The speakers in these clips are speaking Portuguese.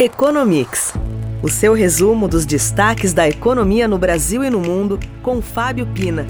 Economics. O seu resumo dos destaques da economia no Brasil e no mundo, com Fábio Pina.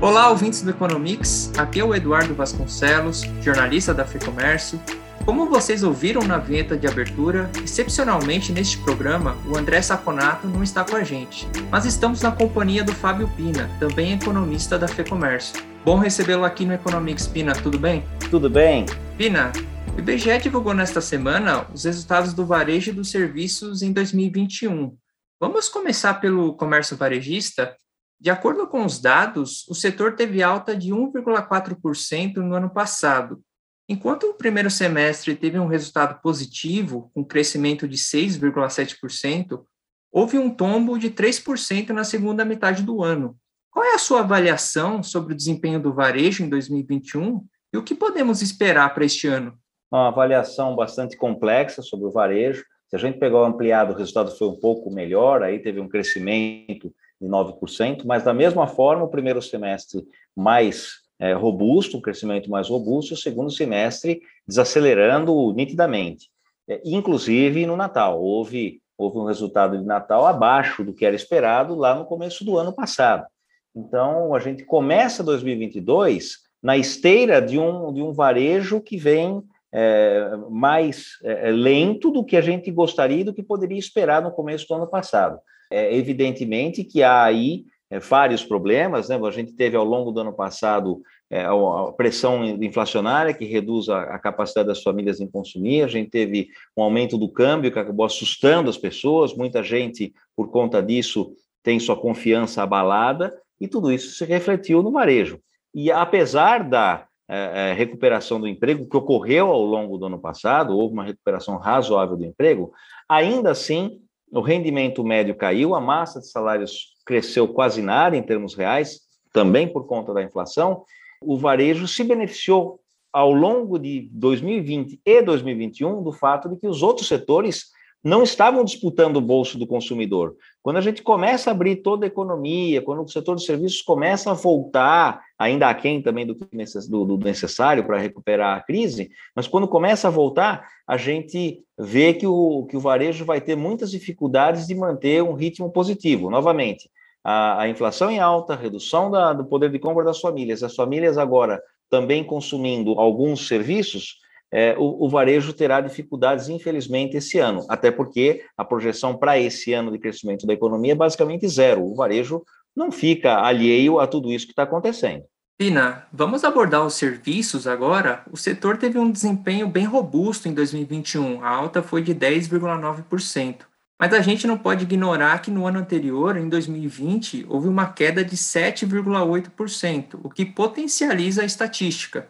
Olá, ouvintes do Economics. Aqui é o Eduardo Vasconcelos, jornalista da FEComércio. Como vocês ouviram na vinheta de abertura, excepcionalmente neste programa, o André Saconato não está com a gente, mas estamos na companhia do Fábio Pina, também economista da FEComércio. Bom recebê-lo aqui no Economics, Pina, tudo bem? Tudo bem. Pina, o IBGE divulgou nesta semana os resultados do varejo dos serviços em 2021. Vamos começar pelo comércio varejista. De acordo com os dados, o setor teve alta de 1,4% no ano passado, enquanto o primeiro semestre teve um resultado positivo, com crescimento de 6,7%, houve um tombo de 3% na segunda metade do ano. Qual é a sua avaliação sobre o desempenho do varejo em 2021 e o que podemos esperar para este ano? Uma avaliação bastante complexa sobre o varejo. Se a gente pegar o ampliado, o resultado foi um pouco melhor, aí teve um crescimento de 9%, mas da mesma forma, o primeiro semestre mais é, robusto, um crescimento mais robusto, o segundo semestre desacelerando nitidamente. É, inclusive no Natal, houve, houve um resultado de Natal abaixo do que era esperado lá no começo do ano passado. Então, a gente começa 2022 na esteira de um, de um varejo que vem é, mais é, é, lento do que a gente gostaria e do que poderia esperar no começo do ano passado. É, evidentemente que há aí é, vários problemas, né? A gente teve ao longo do ano passado é, a pressão inflacionária que reduz a, a, capacidade das famílias em consumir, a gente teve um aumento do câmbio que acabou assustando as pessoas, muita gente, por conta disso, tem sua confiança abalada, e tudo isso se refletiu no varejo. E apesar da é, é, recuperação do emprego que ocorreu ao longo do ano passado, houve uma recuperação razoável do emprego, ainda assim o rendimento médio caiu, a massa de salários cresceu quase nada em termos reais, também por conta da inflação. O varejo se beneficiou ao longo de 2020 e 2021 do fato de que os outros setores não estavam disputando o bolso do consumidor. Quando a gente começa a abrir toda a economia, quando o setor de serviços começa a voltar, ainda aquém também do, do necessário para recuperar a crise, mas quando começa a voltar, a gente vê que o, que o varejo vai ter muitas dificuldades de manter um ritmo positivo. Novamente, a, a inflação em alta, a redução da, do poder de compra das famílias, as famílias agora também consumindo alguns serviços, é, o, o, varejo terá dificuldades, infelizmente, esse ano, até porque a projeção para esse ano de crescimento da economia é basicamente zero. O varejo não fica alheio a tudo isso que está acontecendo. Pina, vamos abordar os serviços agora. O setor teve um desempenho bem robusto em 2021, a alta foi de 10,9%. Mas a gente não pode ignorar que no ano anterior, em 2020, houve uma queda de 7,8%, o que potencializa a estatística.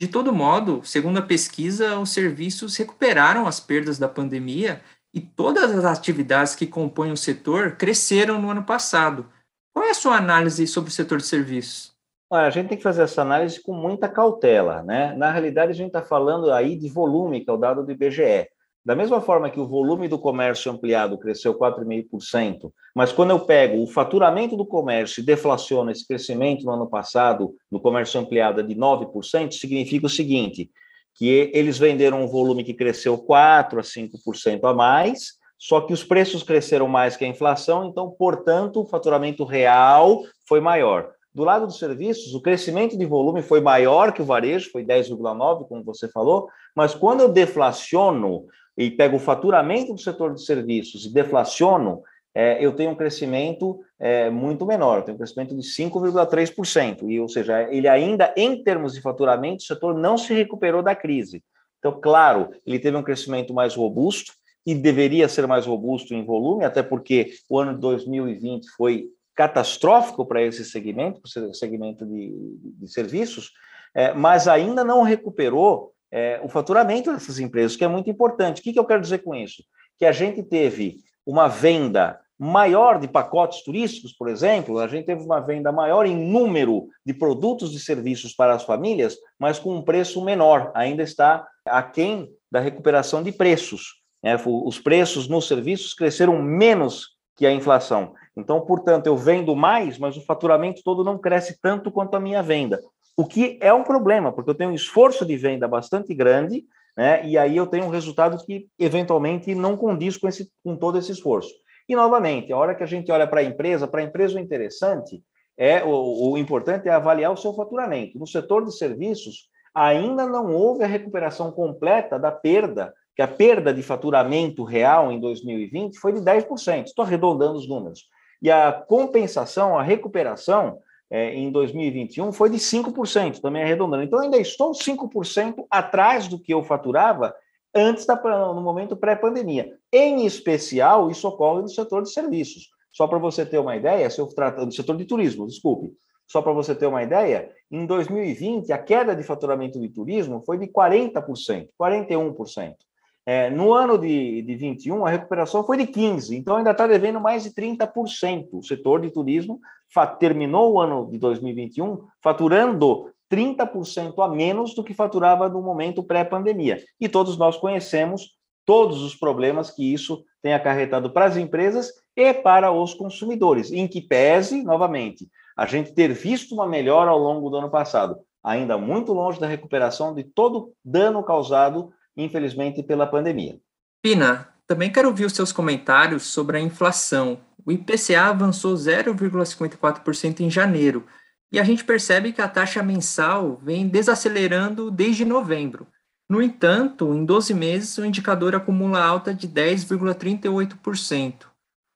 De todo modo, segundo a pesquisa, os serviços recuperaram as perdas da pandemia e todas as atividades que compõem o setor cresceram no ano passado. Qual é a sua análise sobre o setor de serviços? Olha, a gente tem que fazer essa análise com muita cautela, né? Na realidade, a gente está falando aí de volume, que é o dado do IBGE. Da mesma forma que o volume do comércio ampliado cresceu 4,5%, mas quando eu pego o faturamento do comércio e deflaciono esse crescimento no ano passado, no comércio ampliado de 9%, significa o seguinte, que eles venderam um volume que cresceu 4 a 5% a mais, só que os preços cresceram mais que a inflação, então, portanto, o faturamento real foi maior. Do lado dos serviços, o crescimento de volume foi maior que o varejo, foi 10,9, como você falou, mas quando eu deflaciono e pego o faturamento do setor de serviços e deflaciono, é, eu tenho um crescimento é, muito menor, eu tenho um crescimento de 5,3%, e ou seja, ele ainda, em termos de faturamento, o setor não se recuperou da crise. Então, claro, ele teve um crescimento mais robusto, e deveria ser mais robusto em volume, até porque o ano de 2020 foi catastrófico para esse segmento, para o segmento de, de serviços, é, mas ainda não recuperou é, o faturamento dessas empresas, que é muito importante. O que, que eu quero dizer com isso? Que a gente teve uma venda maior de pacotes turísticos, por exemplo, a gente teve uma venda maior em número de produtos e serviços para as famílias, mas com um preço menor, ainda está aquém da recuperação de preços. Né? Os preços nos serviços cresceram menos que a inflação. Então, portanto, eu vendo mais, mas o faturamento todo não cresce tanto quanto a minha venda o que é um problema, porque eu tenho um esforço de venda bastante grande, né? E aí eu tenho um resultado que eventualmente não condiz com, esse, com todo esse esforço. E novamente, a hora que a gente olha para a empresa, para a empresa o interessante é o, o importante é avaliar o seu faturamento. No setor de serviços, ainda não houve a recuperação completa da perda, que a perda de faturamento real em 2020 foi de 10%. Estou arredondando os números. E a compensação, a recuperação é, em 2021 foi de 5%, também arredondando. Então, ainda estou 5% atrás do que eu faturava antes da, no momento pré-pandemia. Em especial, isso ocorre no setor de serviços. Só para você ter uma ideia, se eu trato do setor de turismo, desculpe. Só para você ter uma ideia, em 2020, a queda de faturamento de turismo foi de 40%, 41%. É, no ano de, de 21, a recuperação foi de 15%, então ainda está devendo mais de 30%. O setor de turismo terminou o ano de 2021 faturando 30% a menos do que faturava no momento pré-pandemia. E todos nós conhecemos todos os problemas que isso tem acarretado para as empresas e para os consumidores, em que pese, novamente, a gente ter visto uma melhora ao longo do ano passado, ainda muito longe da recuperação de todo dano causado infelizmente, pela pandemia. Pina, também quero ouvir os seus comentários sobre a inflação. O IPCA avançou 0,54% em janeiro e a gente percebe que a taxa mensal vem desacelerando desde novembro. No entanto, em 12 meses, o indicador acumula alta de 10,38%.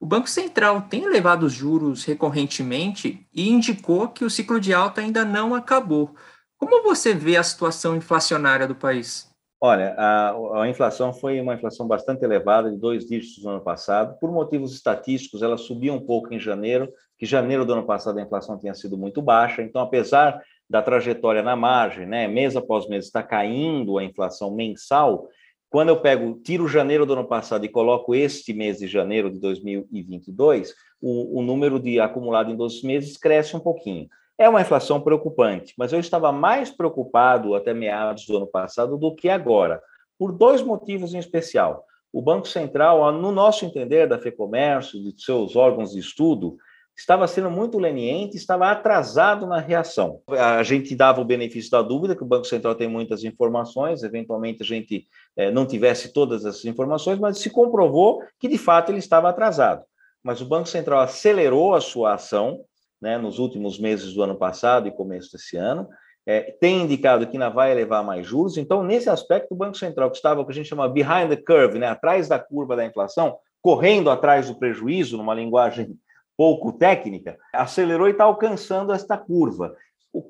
O Banco Central tem elevado os juros recorrentemente e indicou que o ciclo de alta ainda não acabou. Como você vê a situação inflacionária do país? Olha, a, a, inflação foi uma inflação bastante elevada, de dois dígitos no ano passado. Por motivos estatísticos, ela subiu um pouco em janeiro, que janeiro do ano passado a inflação tinha sido muito baixa. Então, apesar da trajetória na margem, né, mês após mês está caindo a inflação mensal, quando eu pego, tiro janeiro do ano passado e coloco este mês de janeiro de 2022, o, o número de acumulado em 12 meses cresce um pouquinho. É uma inflação preocupante, mas eu estava mais preocupado até meados do ano passado do que agora, por dois motivos em especial. O Banco Central, no nosso entender da FEComércio, de seus órgãos de estudo, estava sendo muito leniente, estava atrasado na reação. A gente dava o benefício da dúvida, que o Banco Central tem muitas informações, eventualmente a gente eh, não tivesse todas essas informações, mas se comprovou que, de fato, ele estava atrasado. Mas o Banco Central acelerou a sua ação, né, nos últimos meses do ano passado e começo desse ano, é, tem indicado que ainda vai elevar mais juros. Então, nesse aspecto, o Banco Central, que estava o que a gente chama behind the curve, né, atrás da curva da inflação, correndo atrás do prejuízo, numa linguagem pouco técnica, acelerou e está alcançando esta curva.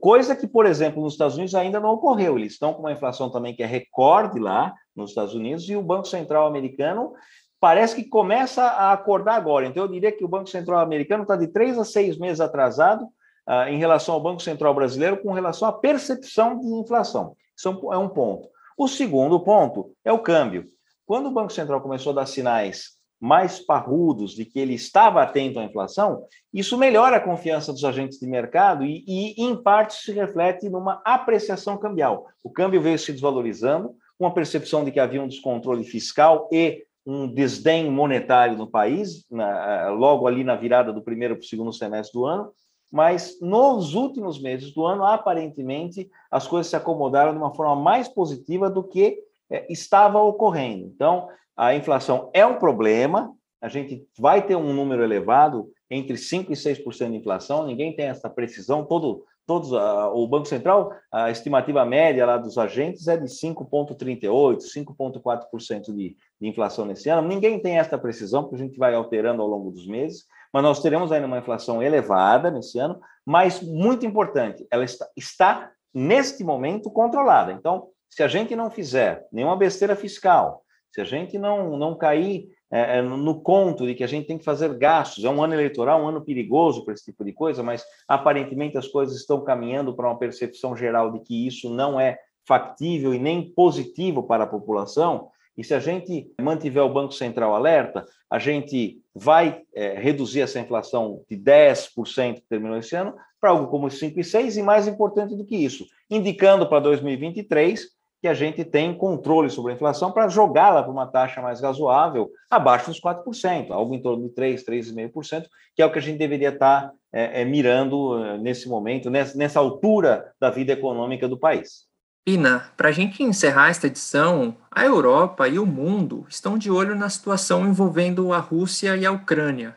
Coisa que, por exemplo, nos Estados Unidos ainda não ocorreu. Eles estão com uma inflação também que é recorde lá nos Estados Unidos e o Banco Central americano parece que começa a acordar agora. Então, eu diria que o Banco Central americano está de três a seis meses atrasado uh, em relação ao Banco Central brasileiro com relação à percepção de inflação. Isso é um ponto. O segundo ponto é o câmbio. Quando o Banco Central começou a dar sinais mais parrudos de que ele estava atento à inflação, isso melhora a confiança dos agentes de mercado e, e em parte, se reflete numa apreciação cambial. O câmbio veio se desvalorizando, com a percepção de que havia um descontrole fiscal e um desdém monetário no país, na, logo ali na virada do primeiro para o segundo semestre do ano, mas nos últimos meses do ano, aparentemente, as coisas se acomodaram de uma forma mais positiva do que é, estava ocorrendo. Então, a inflação é um problema, a gente vai ter um número elevado, entre 5% e 6% de inflação, ninguém tem essa precisão, todo todos o Banco Central, a estimativa média lá dos agentes é de 5,38%, 5,4% de, de inflação nesse ano. Ninguém tem esta precisão, porque a gente vai alterando ao longo dos meses, mas nós teremos ainda uma inflação elevada nesse ano, mas muito importante, ela está, está neste momento controlada. Então, se a gente não fizer nenhuma besteira fiscal, se a gente não, não cair é, é no conto de que a gente tem que fazer gastos. É um ano eleitoral, um ano perigoso para esse tipo de coisa, mas aparentemente as coisas estão caminhando para uma percepção geral de que isso não é factível e nem positivo para a população. E se a gente mantiver o Banco Central alerta, a gente vai é, reduzir essa inflação de 10% que terminou esse ano para algo como 5,6%, e mais importante do que isso, indicando para 2023 que a gente tem controle sobre a inflação para jogá-la para uma taxa mais razoável, abaixo dos 4%, algo em torno de 3%, 3,5%, que é o que a gente deveria estar é, é, mirando é, nesse momento, nessa, nessa altura da vida econômica do país. Pina, para a gente encerrar esta edição, a Europa e o mundo estão de olho na situação envolvendo a Rússia e a Ucrânia.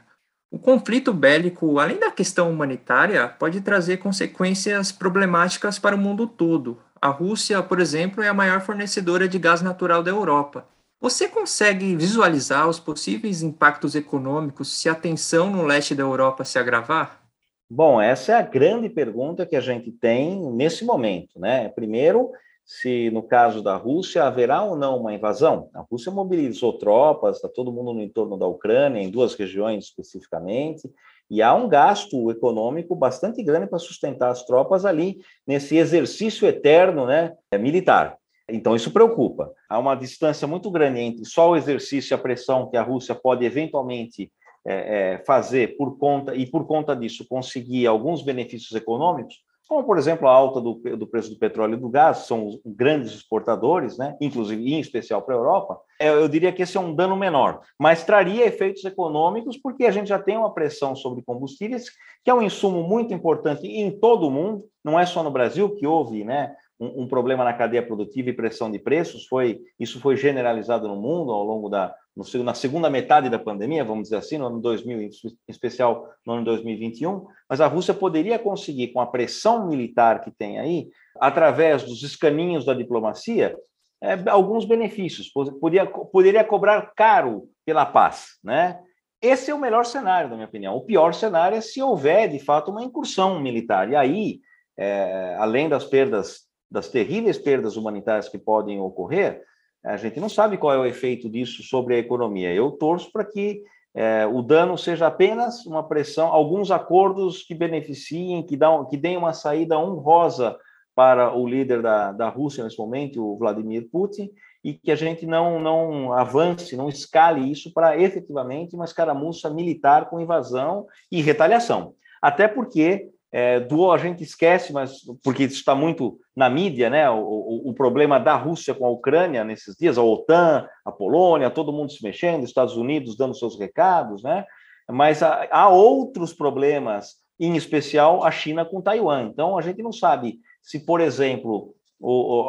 O conflito bélico, além da questão humanitária, pode trazer consequências problemáticas para o mundo todo. A Rússia, por exemplo, é a maior fornecedora de gás natural da Europa. Você consegue visualizar os possíveis impactos econômicos se a tensão no leste da Europa se agravar? Bom, essa é a grande pergunta que a gente tem nesse momento, né? Primeiro, se no caso da Rússia haverá ou não uma invasão. A Rússia mobilizou tropas, está todo mundo no entorno da Ucrânia, em duas regiões especificamente, e há um gasto econômico bastante grande para sustentar as tropas ali nesse exercício eterno, né, militar. Então isso preocupa. Há uma distância muito grande entre só o exercício e a pressão que a Rússia pode eventualmente é, é, fazer por conta e por conta disso conseguir alguns benefícios econômicos, como por exemplo a alta do, do preço do petróleo e do gás, são os grandes exportadores, né, inclusive em especial para a Europa, é, eu diria que esse é um dano menor, mas traria efeitos econômicos porque a gente já tem uma pressão sobre combustíveis, que é um insumo muito importante em todo o mundo, não é só no Brasil que houve, né, um, um, problema na cadeia produtiva e pressão de preços, foi isso foi generalizado no mundo ao longo da no, na segunda metade da pandemia, vamos dizer assim, no ano 2000, em especial no ano 2021, mas a Rússia poderia conseguir, com a pressão militar que tem aí, através dos escaninhos da diplomacia, é, alguns benefícios, poderia, poderia cobrar caro pela paz, né? Esse é o melhor cenário, na minha opinião. O pior cenário é se houver, de fato, uma incursão militar. E aí, é, além das perdas das terríveis perdas humanitárias que podem ocorrer, a gente não sabe qual é o efeito disso sobre a economia. Eu torço para que é, o dano seja apenas uma pressão, alguns acordos que beneficiem, que, dão, que deem uma saída honrosa para o líder da, da Rússia nesse momento, o Vladimir Putin, e que a gente não, não avance, não escale isso para efetivamente uma escaramuça militar com invasão e retaliação. Até porque é, do a gente esquece, mas porque está muito na mídia, né? O, o, o, problema da Rússia com a Ucrânia nesses dias, a OTAN, a Polônia, todo mundo se mexendo, Estados Unidos dando seus recados, né? Mas há, há outros problemas, em especial a China com Taiwan. Então a gente não sabe se, por exemplo,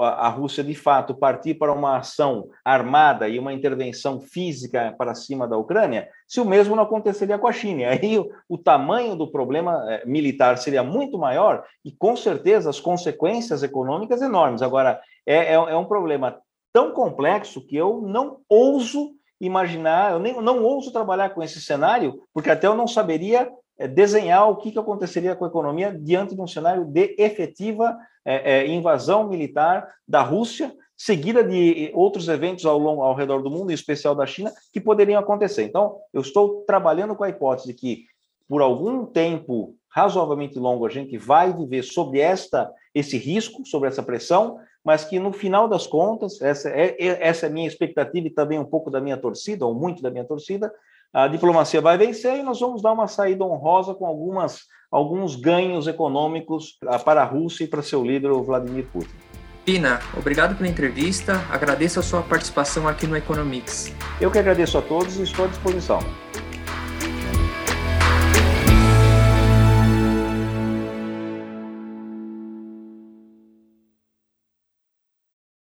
a Rússia de fato partir para uma ação armada e uma intervenção física para cima da Ucrânia, se o mesmo não aconteceria com a China. Aí o, o tamanho do problema eh, militar seria muito maior e, com certeza, as consequências econômicas enormes. Agora, é, é, é um problema tão complexo que eu não ouso imaginar, eu nem, não ouso trabalhar com esse cenário, porque até eu não saberia é, desenhar o que, aconteceria com a economia diante de um cenário de efetiva é, é, invasão militar da Rússia, seguida de outros eventos ao, longo, ao redor do mundo, em especial da China, que poderiam acontecer. Então, eu estou trabalhando com a hipótese que, por algum tempo razoavelmente longo, a gente vai viver sobre esta esse risco, sobre essa pressão, mas que no final das contas, essa é, essa é a minha expectativa e também um pouco da minha torcida, ou muito da minha torcida, a diplomacia vai vencer e nós vamos dar uma saída honrosa com algumas, alguns ganhos econômicos ah, para a Rússia e para seu líder, o Vladimir Putin. Pina, obrigado pela entrevista. Agradeço a sua participação aqui no Economics. Eu que agradeço a todos e estou à disposição.